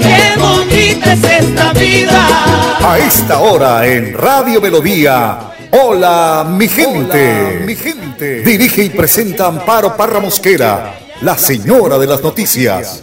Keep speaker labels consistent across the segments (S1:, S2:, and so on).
S1: qué bonita es esta vida.
S2: A esta hora en Radio Melodía. Hola, mi gente. mi gente. Dirige y presenta Amparo Parra Mosquera, la señora de las noticias.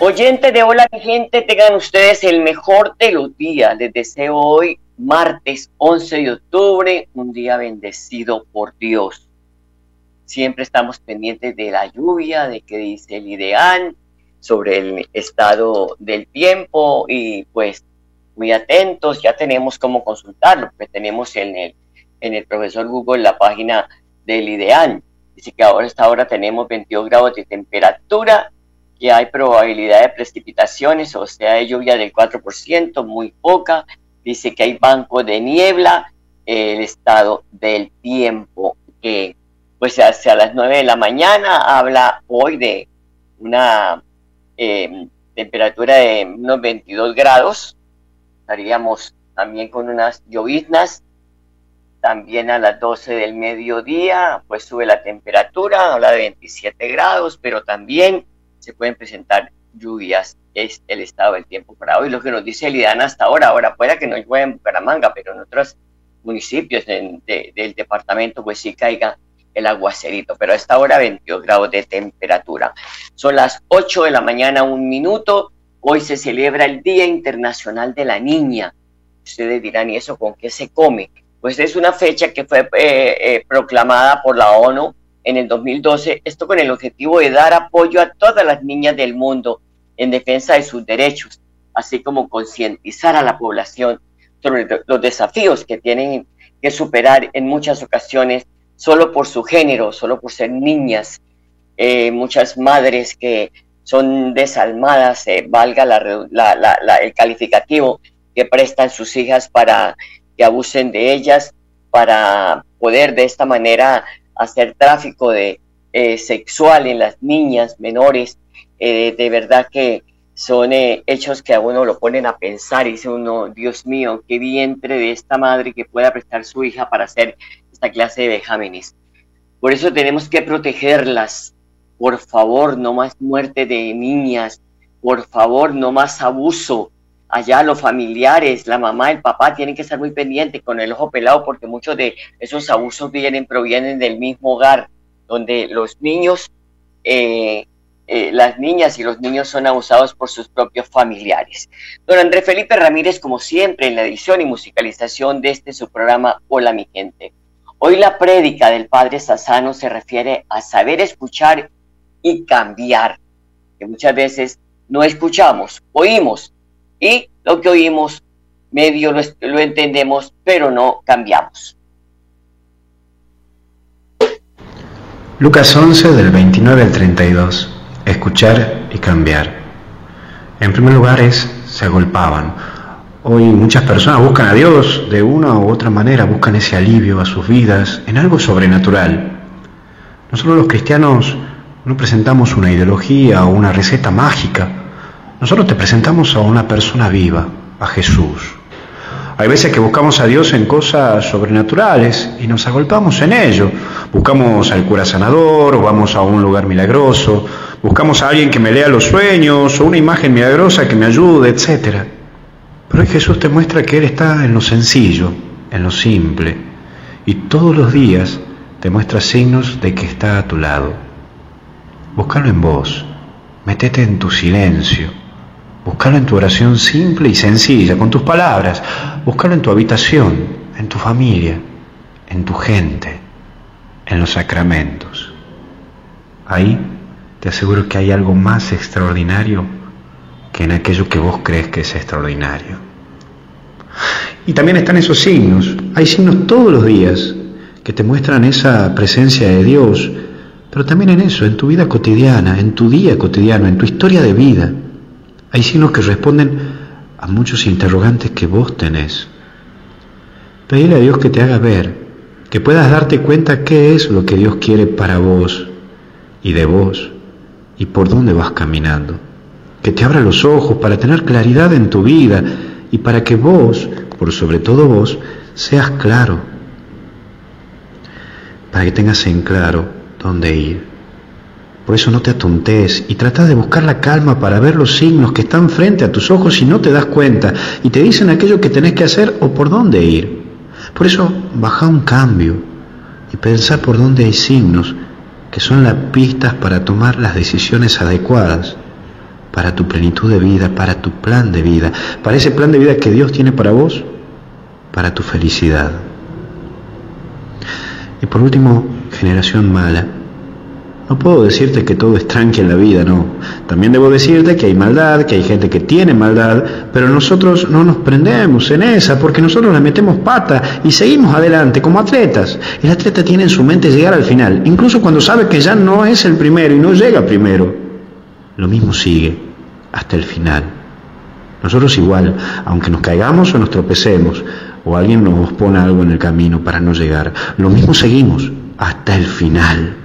S3: Oyentes de Hola mi gente, tengan ustedes el mejor de los días. Les deseo hoy, martes 11 de octubre, un día bendecido por Dios. Siempre estamos pendientes de la lluvia, de qué dice el ideal, sobre el estado del tiempo y pues muy atentos, ya tenemos cómo consultarlo, porque tenemos en el, en el profesor Google la página del ideal. Dice que ahora esta hora tenemos 22 grados de temperatura, que hay probabilidad de precipitaciones, o sea, de lluvia del 4%, muy poca. Dice que hay banco de niebla, el estado del tiempo, que pues hacia las 9 de la mañana habla hoy de una eh, temperatura de unos 22 grados, estaríamos también con unas lloviznas. También a las 12 del mediodía, pues sube la temperatura, habla de 27 grados, pero también se pueden presentar lluvias. Es el estado del tiempo para hoy. Lo que nos dice Lidana hasta ahora, ahora pueda que no llueva en Bucaramanga, pero en otros municipios de- del departamento, pues sí caiga el aguacerito. Pero a esta hora 22 grados de temperatura. Son las 8 de la mañana, un minuto. Hoy se celebra el Día Internacional de la Niña. Ustedes dirán, ¿y eso con qué se come? Pues es una fecha que fue eh, eh, proclamada por la ONU en el 2012, esto con el objetivo de dar apoyo a todas las niñas del mundo en defensa de sus derechos, así como concientizar a la población sobre lo- los desafíos que tienen que superar en muchas ocasiones solo por su género, solo por ser niñas. Eh, muchas madres que son desalmadas, eh, valga la- la- la- el calificativo que prestan sus hijas para que abusen de ellas, para poder de esta manera hacer tráfico de eh, sexual en las niñas menores. Eh, de verdad que son eh, hechos que a uno lo ponen a pensar y dice uno, Dios mío, qué vientre de esta madre que pueda prestar su hija para hacer esta clase de vejámenes. Por eso tenemos que protegerlas. Por favor, no más muerte de niñas. Por favor, no más abuso. Allá los familiares, la mamá, el papá tienen que estar muy pendientes con el ojo pelado porque muchos de esos abusos vienen, provienen del mismo hogar, donde los niños, eh, eh, las niñas y los niños son abusados por sus propios familiares. Don Andrés Felipe Ramírez, como siempre, en la edición y musicalización de este su programa Hola mi gente. Hoy la prédica del Padre Sassano se refiere a saber escuchar y cambiar, que muchas veces no escuchamos, oímos, y lo que oímos medio lo, entendemos, pero no cambiamos.
S4: Lucas 11 del 29 al 32. Escuchar y cambiar. En primer lugar es, se agolpaban. Hoy muchas personas buscan a Dios de una u otra manera, buscan ese alivio a sus vidas en algo sobrenatural. Nosotros los cristianos no presentamos una ideología o una receta mágica. Nosotros te presentamos a una persona viva, a Jesús. Hay veces que buscamos a Dios en cosas sobrenaturales y nos agolpamos en ello. Buscamos al cura sanador, o vamos a un lugar milagroso, buscamos a alguien que me lea los sueños o una imagen milagrosa que me ayude, etc. Pero hoy Jesús te muestra que Él está en lo sencillo, en lo simple, y todos los días te muestra signos de que está a tu lado. Búscalo en vos, metete en tu silencio, búscalo en tu oración simple y sencilla, con tus palabras, búscalo en tu habitación, en tu familia, en tu gente, en los sacramentos. Ahí te aseguro que hay algo más extraordinario que en aquello que vos crees que es extraordinario. Y también están esos signos. Hay signos todos los días que te muestran esa presencia de Dios, pero también en eso, en tu vida cotidiana, en tu día cotidiano, en tu historia de vida. Hay signos que responden a muchos interrogantes que vos tenés. Pedile a Dios que te haga ver, que puedas darte cuenta qué es lo que Dios quiere para vos y de vos y por dónde vas caminando. Que te abra los ojos para tener claridad en tu vida y para que vos, por sobre todo vos, seas claro. Para que tengas en claro dónde ir. Por eso no te atontes y trata de buscar la calma para ver los signos que están frente a tus ojos y no te das cuenta y te dicen aquello que tenés que hacer o por dónde ir. Por eso baja un cambio y pensar por dónde hay signos que son las pistas para tomar las decisiones adecuadas para tu plenitud de vida, para tu plan de vida, para ese plan de vida que Dios tiene para vos, para tu felicidad. Y por último, generación mala. No puedo decirte que todo es tranqui en la vida, no. También debo decirte que hay maldad, que hay gente que tiene maldad, pero nosotros no nos prendemos en esa porque nosotros le metemos pata y seguimos adelante como atletas. El atleta tiene en su mente llegar al final, incluso cuando sabe que ya no es el primero y no llega primero. Lo mismo sigue hasta el final. Nosotros igual, aunque nos caigamos o nos tropecemos, o alguien nos pone algo en el camino para no llegar, lo mismo seguimos hasta el final.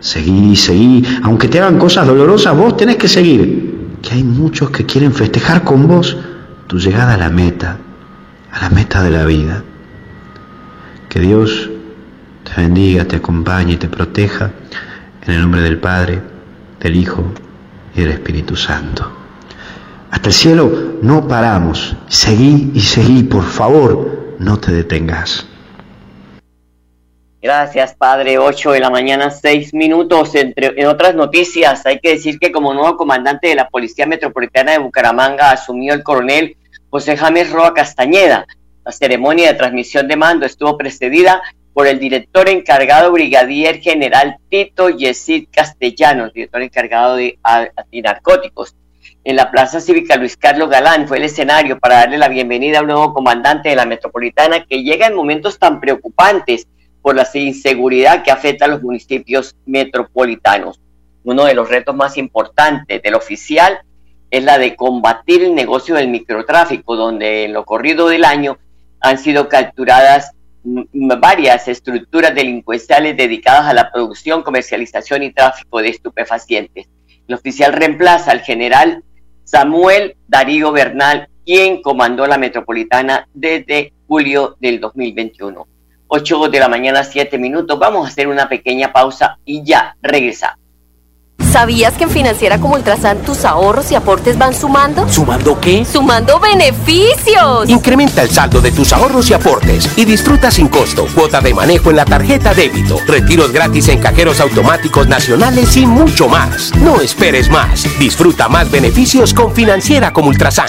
S4: Seguí, seguí, aunque te hagan cosas dolorosas, vos tenés que seguir. Que hay muchos que quieren festejar con vos tu llegada a la meta, a la meta de la vida. Que Dios te bendiga, te acompañe y te proteja en el nombre del Padre, del Hijo y del Espíritu Santo. Hasta el cielo no paramos. Seguí y seguí, por favor, no te detengas.
S3: Gracias, padre. 8 de la mañana, 6 minutos. Entre, en otras noticias, hay que decir que como nuevo comandante de la Policía Metropolitana de Bucaramanga asumió el coronel José James Roa Castañeda. La ceremonia de transmisión de mando estuvo precedida por el director encargado brigadier general Tito Yesid Castellanos, director encargado de antinarcóticos en la Plaza Cívica Luis Carlos Galán fue el escenario para darle la bienvenida a un nuevo comandante de la metropolitana que llega en momentos tan preocupantes por la inseguridad que afecta a los municipios metropolitanos. Uno de los retos más importantes del oficial es la de combatir el negocio del microtráfico, donde en lo corrido del año han sido capturadas varias estructuras delincuenciales dedicadas a la producción, comercialización y tráfico de estupefacientes. El oficial reemplaza al general Samuel Darío Bernal, quien comandó la metropolitana desde julio del 2021. 8 de la mañana, 7 minutos. Vamos a hacer una pequeña pausa y ya regresamos.
S5: ¿Sabías que en Financiera como Ultrasan tus ahorros y aportes van sumando?
S6: ¿Sumando qué?
S5: ¡Sumando beneficios!
S6: Incrementa el saldo de tus ahorros y aportes y disfruta sin costo cuota de manejo en la tarjeta débito, retiros gratis en cajeros automáticos nacionales y mucho más. No esperes más. Disfruta más beneficios con Financiera como Ultrasan.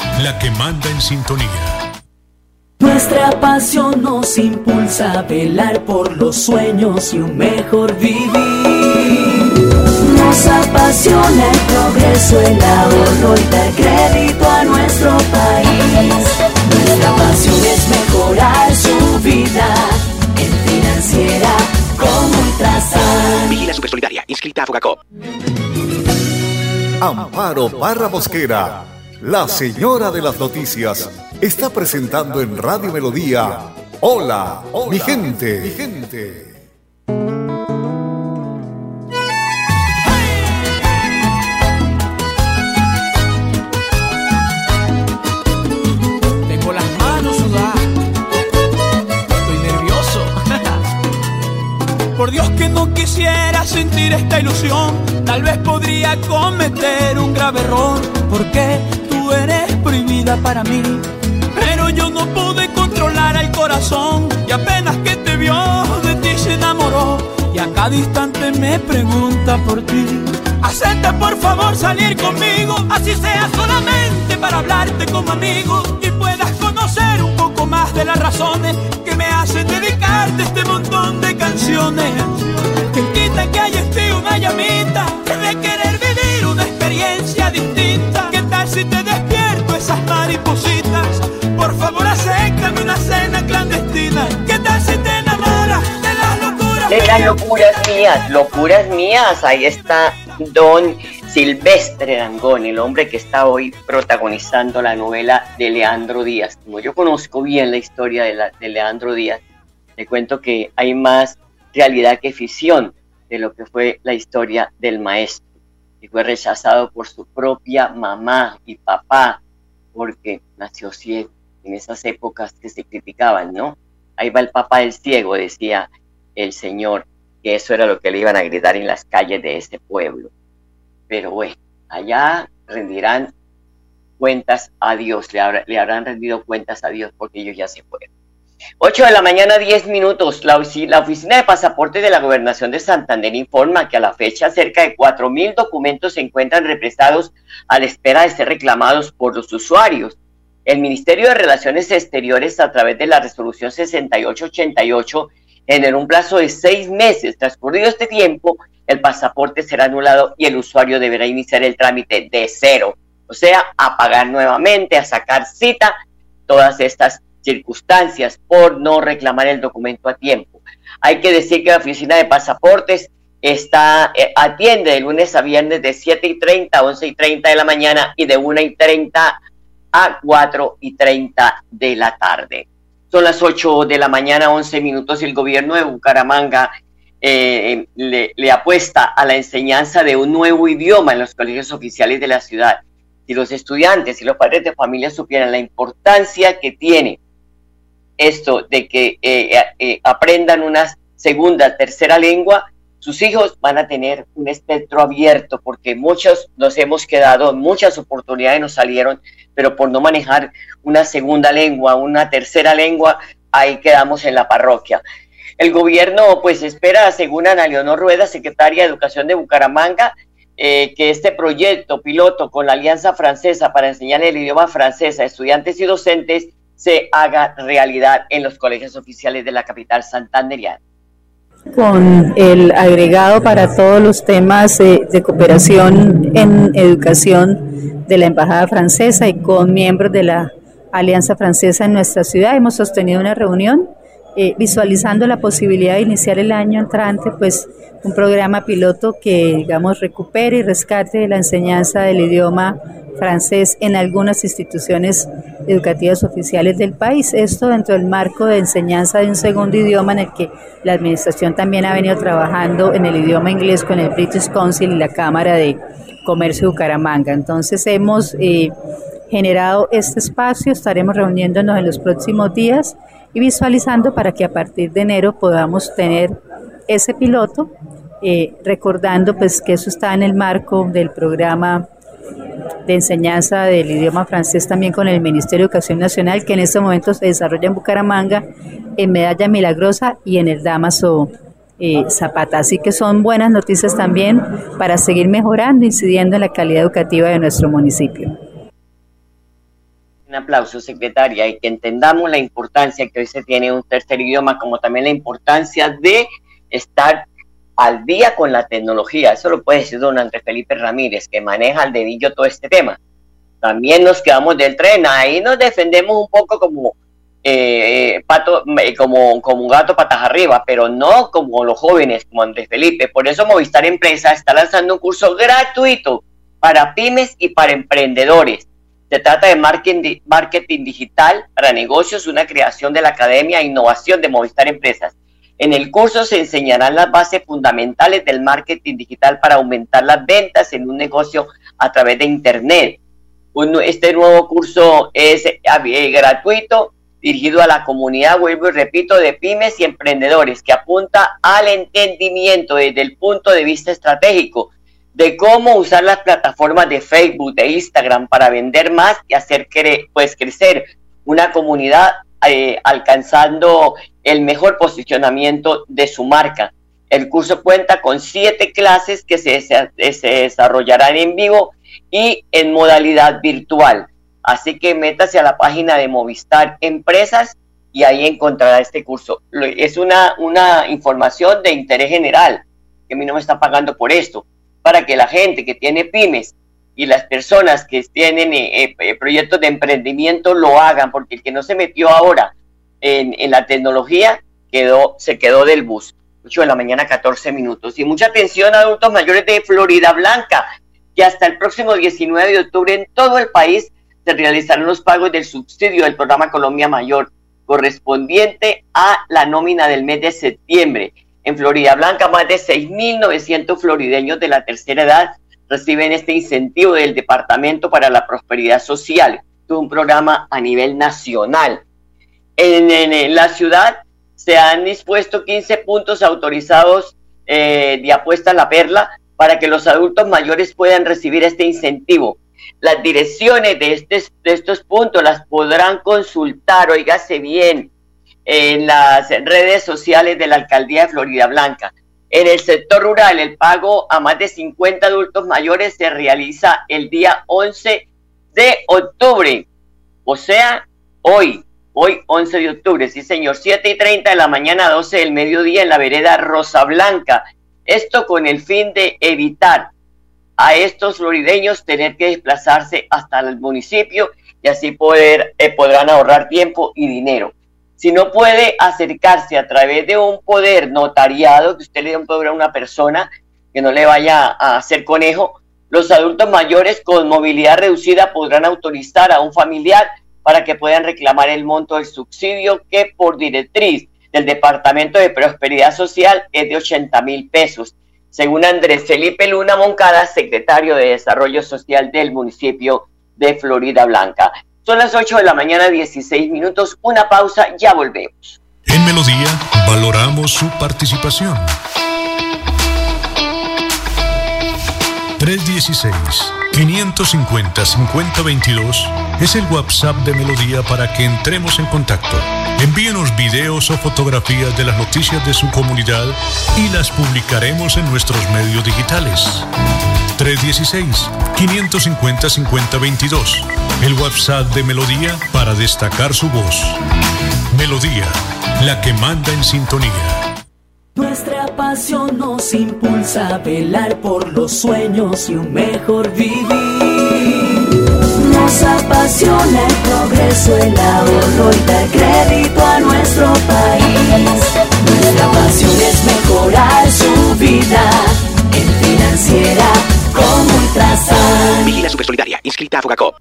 S7: la que manda en sintonía.
S8: Nuestra pasión nos impulsa a velar por los sueños y un mejor vivir. Nos apasiona el progreso, el ahorro y dar crédito a nuestro país. Nuestra pasión es mejorar su vida en financiera como Ultrasan.
S6: Vigila Super Solidaria, inscrita a Fogacop.
S2: Amparo Barra Mosquera, la señora de las noticias, está presentando en Radio Melodía. Hola, mi gente, mi gente.
S1: Por Dios que no quisiera sentir esta ilusión. Tal vez podría cometer un grave error. Porque eres prohibida para mí. Pero yo no pude controlar el corazón. Y apenas que te vio, de ti se enamoró. Y a cada instante me pregunta por ti. Acepta por favor salir conmigo, así sea solamente para hablarte como amigo y puedas conocer un poco más de las razones que me hacen dedicarte este montón de canciones. Que quita que hay este una llamita locuras?
S3: Mías, locuras mías, ahí está don Silvestre Dangón, el hombre que está hoy protagonizando la novela de Leandro Díaz. Como yo conozco bien la historia de Leandro Díaz, te cuento que hay más realidad que ficción de lo que fue la historia del maestro, que fue rechazado por su propia mamá y papá porque nació ciego en esas épocas que se criticaban, ¿no? Ahí va el papá del ciego, decía el señor que eso era lo que le iban a gritar en las calles de este pueblo. Pero bueno, allá rendirán cuentas a Dios, le, habrán rendido cuentas a Dios porque ellos ya se fueron. 8 de la mañana, 10 minutos. La, Oficina de Pasaportes de la Gobernación de Santander informa que a la fecha cerca de 4.000 documentos se encuentran represados a la espera de ser reclamados por los usuarios. El Ministerio de Relaciones Exteriores, a través de la resolución 6888, en un plazo de seis meses. Transcurrido este tiempo, el pasaporte será anulado y el usuario deberá iniciar el trámite de cero, o sea, a pagar nuevamente, a sacar cita, todas estas circunstancias por no reclamar el documento a tiempo. Hay que decir que la oficina de pasaportes está, eh, atiende de lunes a viernes de 7 y 30 a 11 y 30 de la mañana y de 1 y 30 a 4 y 30 de la tarde. Son las 8 de la mañana, 11 minutos, el gobierno de Bucaramanga eh, le, apuesta a la enseñanza de un nuevo idioma en los colegios oficiales de la ciudad. Si los estudiantes y los padres de familia supieran la importancia que tiene esto de que eh, eh, aprendan una segunda, tercera lengua, sus hijos van a tener un espectro abierto porque muchos nos hemos quedado, muchas oportunidades nos salieron, pero por no manejar una segunda lengua, una tercera lengua, ahí quedamos en la parroquia. El gobierno pues espera, según Ana Leonor Rueda, secretaria de Educación de Bucaramanga, eh, que este proyecto piloto con la Alianza Francesa para enseñar el idioma francés a estudiantes y docentes se haga realidad en los colegios oficiales de la capital santanderiana
S9: con el agregado para todos los temas de cooperación en educación de la Embajada Francesa y con miembros de la Alianza Francesa en nuestra ciudad. Hemos sostenido una reunión eh, visualizando la posibilidad de iniciar el año entrante, pues un programa piloto que, digamos, recupere y rescate la enseñanza del idioma francés en algunas instituciones educativas oficiales del país. Esto dentro del marco de enseñanza de un segundo idioma en el que la administración también ha venido trabajando en el idioma inglés con el British Council y la Cámara de Comercio de Bucaramanga. Entonces hemos eh, generado este espacio, estaremos reuniéndonos en los próximos días y visualizando para que a partir de enero podamos tener ese piloto, eh, recordando pues que eso está en el marco del programa de enseñanza del idioma francés también con el Ministerio de Educación Nacional, que en este momento se desarrolla en Bucaramanga, en Medalla Milagrosa y en el Damaso eh, Zapata. Así que son buenas noticias también para seguir mejorando, incidiendo en la calidad educativa de nuestro municipio.
S3: Un aplauso, secretaria, y que entendamos la importancia que hoy se tiene un tercer idioma, como también la importancia de estar al día con la tecnología. Eso lo puede decir don Andrés Felipe Ramírez, que maneja al dedillo todo este tema. También nos quedamos del tren, ahí nos defendemos un poco como eh, pato, como, como un gato patas arriba, pero no como los jóvenes, como Andrés Felipe. Por eso Movistar Empresa está lanzando un curso gratuito para pymes y para emprendedores. Se trata de marketing, digital para negocios, una creación de la Academia Innovación de Movistar Empresas. En el curso se enseñarán las bases fundamentales del marketing digital para aumentar las ventas en un negocio a través de Internet. Este nuevo curso es eh, gratuito, dirigido a la comunidad, vuelvo y repito, de pymes y emprendedores, que apunta al entendimiento desde el punto de vista estratégico de cómo usar las plataformas de Facebook, de Instagram para vender más y hacer pues, crecer una comunidad eh, alcanzando el mejor posicionamiento de su marca. El curso cuenta con siete clases que se, se, desarrollarán en vivo y en modalidad virtual. Así que métase a la página de Movistar Empresas y ahí encontrará este curso. Es una, una información de interés general, que a mí no me está pagando por esto, para que la gente que tiene pymes y las personas que tienen eh, eh, eh, proyectos de emprendimiento lo hagan, porque el que no se metió ahora en, la tecnología quedó, se quedó del bus. 8 de la mañana, 14 minutos. Y mucha atención a adultos mayores de Florida Blanca, que hasta el próximo 19 de octubre en todo el país se realizarán los pagos del subsidio del programa Colombia Mayor correspondiente a la nómina del mes de septiembre. En Florida Blanca, más de 6.900 florideños de la tercera edad reciben este incentivo del Departamento para la Prosperidad Social, un programa a nivel nacional. En, en la ciudad se han dispuesto 15 puntos autorizados eh, de apuesta a la perla para que los adultos mayores puedan recibir este incentivo. Las direcciones de, este, de estos puntos las podrán consultar, oígase bien, en las redes sociales de la Alcaldía de Florida Blanca. En el sector rural, el pago a más de 50 adultos mayores se realiza el día 11 de octubre, o sea, hoy. Hoy, 11 de octubre, sí señor, 7 y 30 de la mañana, 12 del mediodía en la vereda Rosa Blanca. Esto con el fin de evitar a estos florideños tener que desplazarse hasta el municipio y así poder, eh, podrán ahorrar tiempo y dinero. Si no puede acercarse a través de un poder notariado, que usted le dé un poder a una persona que no le vaya a hacer conejo, los adultos mayores con movilidad reducida podrán autorizar a un familiar para que puedan reclamar el monto del subsidio que por directriz del Departamento de Prosperidad Social es de 80 mil pesos, según Andrés Felipe Luna Moncada, secretario de Desarrollo Social del municipio de Florida Blanca. Son las 8 de la mañana, 16 minutos, una pausa, ya volvemos.
S7: En Melodía valoramos su participación. 316-550-5022 es el WhatsApp de Melodía para que entremos en contacto. Envíenos videos o fotografías de las noticias de su comunidad y las publicaremos en nuestros medios digitales. 316-550-5022. El WhatsApp de Melodía para destacar su voz. Melodía, la que manda en sintonía.
S8: Nuestra pasión nos impulsa a velar por los sueños y un mejor vivir. Nos apasiona el progreso, el ahorro y dar crédito a nuestro país. Nuestra pasión es mejorar su vida en financiera como Ultrasan.
S6: Vigila Supersolidaria, inscrita a Fogacop.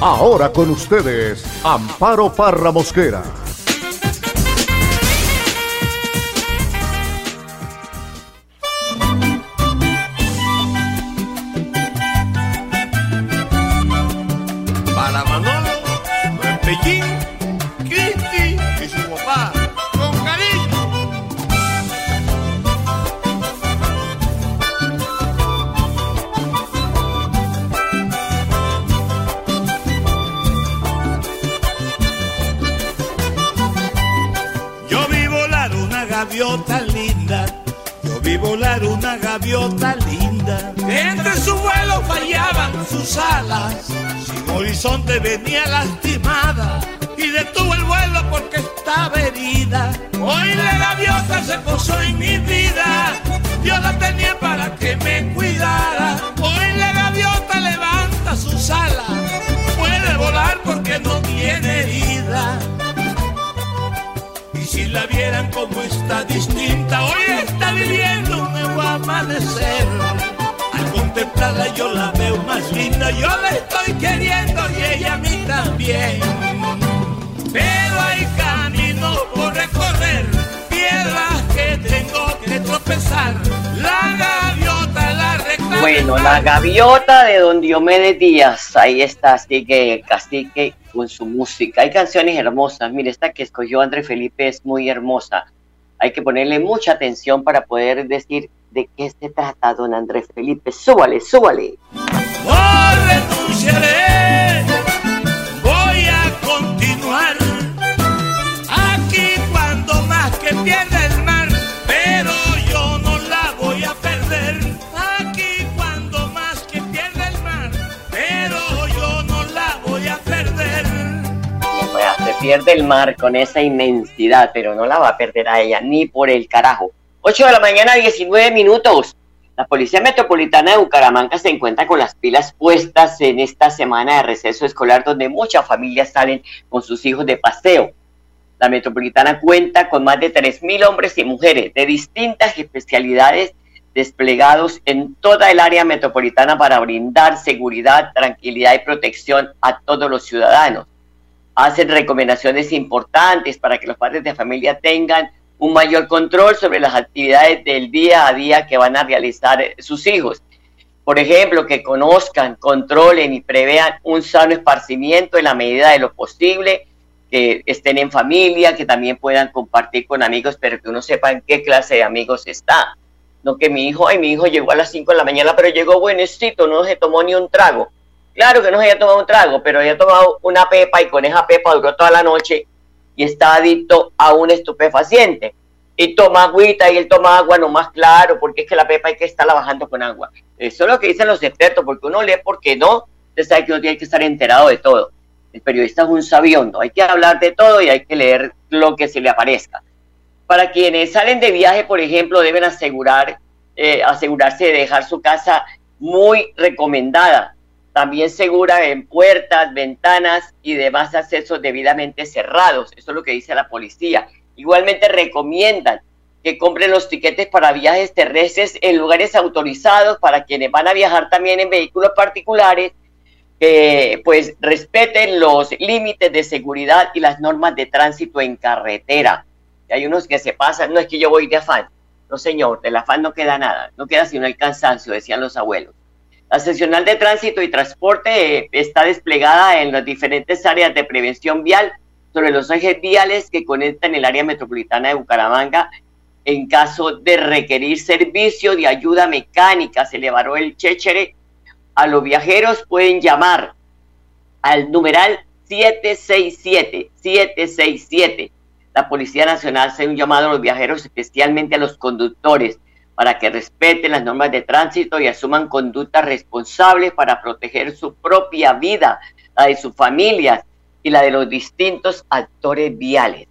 S2: Ahora con ustedes, Amparo Parra Mosquera
S10: gaviota linda, yo vi volar una gaviota linda. Entre su vuelo fallaban sus alas, sin horizonte venía lastimada se posó en mi vida, yo la tenía para que me cuidara. Hoy la gaviota levanta sus alas, puede volar porque no tiene herida si la vieran como está distinta, hoy está viviendo un nuevo amanecer. Al contemplarla yo la veo más linda, yo la estoy queriendo y ella a mí también. La gaviota la.
S3: Bueno, la gaviota de Don Diomedes Díaz, ahí está, así que cacique con su música. Hay canciones hermosas. Mire, esta que escogió André Felipe es muy hermosa. Hay que ponerle mucha atención para poder decir de qué se trata, don Andrés Felipe. Súbale, súbale. Javier del Mar con esa inmensidad, pero no la va a perder a ella, ni por el carajo. 8 de la mañana, 19 minutos. La Policía Metropolitana de Bucaramanga se encuentra con las pilas puestas en esta semana de receso escolar donde muchas familias salen con sus hijos de paseo. La Metropolitana cuenta con más de 3.000 hombres y mujeres de distintas especialidades desplegados en toda el área metropolitana para brindar seguridad, tranquilidad y protección a todos los ciudadanos. Hacen recomendaciones importantes para que los padres de familia tengan un mayor control sobre las actividades del día a día que van a realizar sus hijos. Por ejemplo, que conozcan, controlen y prevean un sano esparcimiento en la medida de lo posible, que estén en familia, que también puedan compartir con amigos, pero que uno sepa en qué clase de amigos está. No que mi hijo, ay, mi hijo llegó a las 5 de la mañana, pero llegó buenecito, no se tomó ni un trago. Claro que no se había tomado un trago, pero había tomado una pepa y con esa pepa duró toda la noche y está adicto a un estupefaciente. Y toma agüita y él toma agua nomás claro, porque es que la pepa hay que estarla bajando con agua. Eso es lo que dicen los expertos, porque uno lee porque no, usted sabe que uno tiene que estar enterado de todo. El periodista es un sabiondo, hay que hablar de todo y hay que leer lo que se le aparezca. Para quienes salen de viaje, por ejemplo, deben asegurar, eh, asegurarse de dejar su casa muy recomendada, también segura en puertas, ventanas y demás accesos debidamente cerrados. Eso es lo que dice la policía. Igualmente recomiendan que compren los tiquetes para viajes terrestres en lugares autorizados para quienes van a viajar también en vehículos particulares, que pues respeten los límites de seguridad y las normas de tránsito en carretera. Hay unos que se pasan, no es que yo voy de afán. No, señor, del afán no queda nada, no queda sino el cansancio, decían los abuelos. La seccional de tránsito y transporte eh, está desplegada en las diferentes áreas de prevención vial sobre los ejes viales que conectan el área metropolitana de Bucaramanga. En caso de requerir servicio de ayuda mecánica, se elevará el chéchere. A los viajeros pueden llamar al numeral 767, 767. La Policía Nacional hace un llamado a los viajeros, especialmente a los conductores para que respeten las normas de tránsito y asuman conductas responsables para proteger su propia vida, la de sus familias y la de los distintos actores viales.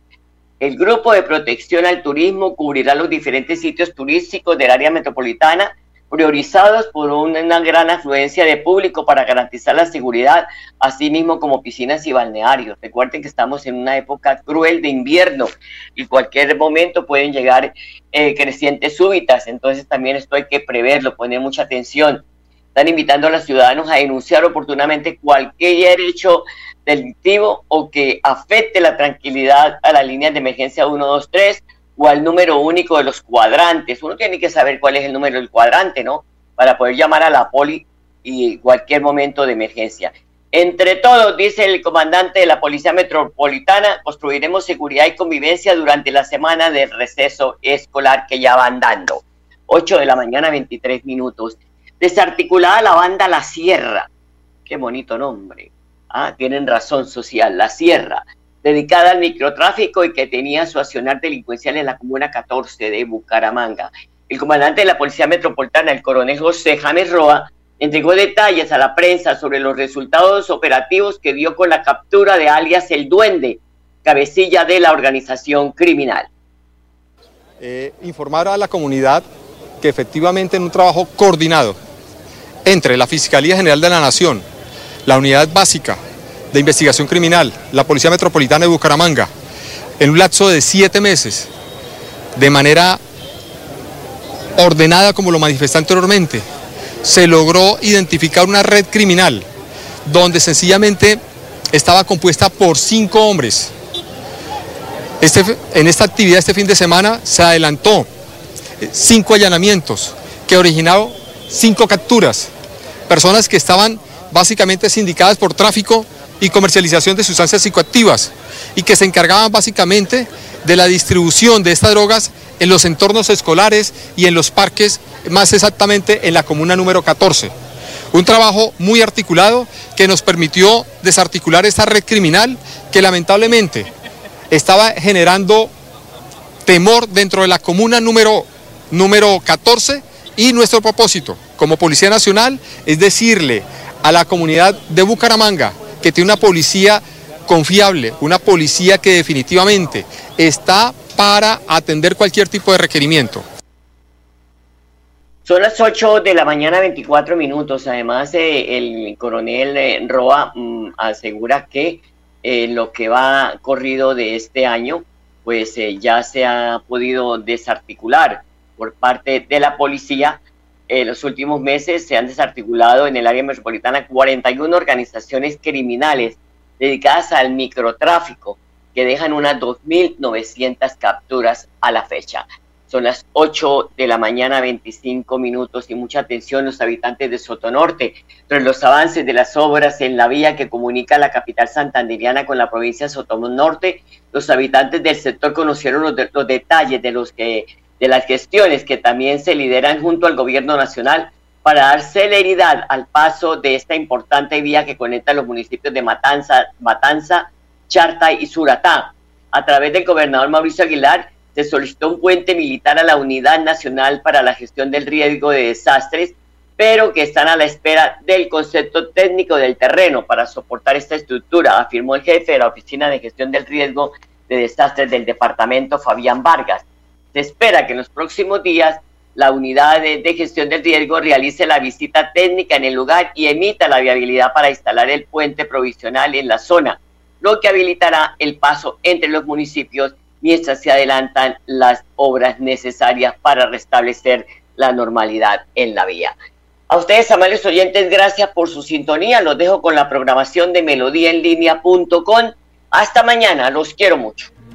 S3: El grupo de protección al turismo cubrirá los diferentes sitios turísticos del área metropolitana priorizados por una gran afluencia de público para garantizar la seguridad, así mismo como piscinas y balnearios. Recuerden que estamos en una época cruel de invierno y cualquier momento pueden llegar eh, crecientes súbitas, entonces también esto hay que preverlo, poner mucha atención. Están invitando a los ciudadanos a denunciar oportunamente cualquier hecho delictivo o que afecte la tranquilidad a las líneas de emergencia 123 o al número único de los cuadrantes. Uno tiene que saber cuál es el número del cuadrante, ¿no? Para poder llamar a la poli y cualquier momento de emergencia. Entre todos, dice el comandante de la Policía Metropolitana, construiremos seguridad y convivencia durante la semana del receso escolar que ya van dando. 8 de la mañana, 23 minutos. Desarticulada la banda La Sierra. Qué bonito nombre. Ah, tienen razón social, La Sierra dedicada al microtráfico y que tenía su accionar delincuencial en la Comuna 14 de Bucaramanga. El comandante de la Policía Metropolitana, el coronel José James Roa, entregó detalles a la prensa sobre los resultados operativos que dio con la captura de alias El Duende, cabecilla de la organización criminal.
S11: Eh, informar a la comunidad que efectivamente en un trabajo coordinado entre la Fiscalía General de la Nación, la Unidad Básica de Investigación Criminal, la Policía Metropolitana de Bucaramanga, en un lapso de siete meses, de manera ordenada como lo manifesté anteriormente, se logró identificar una red criminal donde sencillamente estaba compuesta por cinco hombres. Este, en esta actividad este fin de semana se adelantó eh, cinco allanamientos que originaron cinco capturas, personas que estaban básicamente sindicadas por tráfico y comercialización de sustancias psicoactivas y que se encargaban básicamente de la distribución de estas drogas en los entornos escolares y en los parques, más exactamente en la comuna número 14. Un trabajo muy articulado que nos permitió desarticular esta red criminal que lamentablemente estaba generando temor dentro de la comuna número, número 14 y nuestro propósito como Policía Nacional es decirle a la comunidad de Bucaramanga que tiene una policía confiable, una policía que definitivamente está para atender cualquier tipo de requerimiento.
S3: Son las 8 de la mañana, 24 minutos. Además, eh, el coronel eh, Roa mm, asegura que eh, lo que va corrido de este año, pues ya se ha podido desarticular por parte de la policía. En los últimos meses se han desarticulado en el área metropolitana 41 organizaciones criminales dedicadas al microtráfico, que dejan unas 2.900 capturas a la fecha. Son las 8 de la mañana, 25 minutos y mucha atención los habitantes de Sotonorte. Tras los avances de las obras en la vía que comunica la capital santanderiana con la provincia de Sotonorte, los habitantes del sector conocieron los, los detalles de, los que, de las gestiones que también se lideran junto al gobierno nacional para dar celeridad al paso de esta importante vía que conecta los municipios de Matanza, Matanza, Charta y Suratá. A través del gobernador Mauricio Aguilar, se solicitó un puente militar a la Unidad Nacional para la Gestión del Riesgo de Desastres, pero que están a la espera del concepto técnico del terreno para soportar esta estructura, afirmó el jefe de la Oficina de Gestión del Riesgo de Desastres del departamento, Fabián Vargas. Se espera que en los próximos días la unidad de, gestión del riesgo realice la visita técnica en el lugar y emita la viabilidad para instalar el puente provisional en la zona, lo que habilitará el paso entre los municipios mientras se adelantan las obras necesarias para restablecer la normalidad en la vía. A ustedes, amables oyentes, gracias por su sintonía. Los dejo con la programación de melodíaenlínea.com. Hasta mañana, los quiero mucho.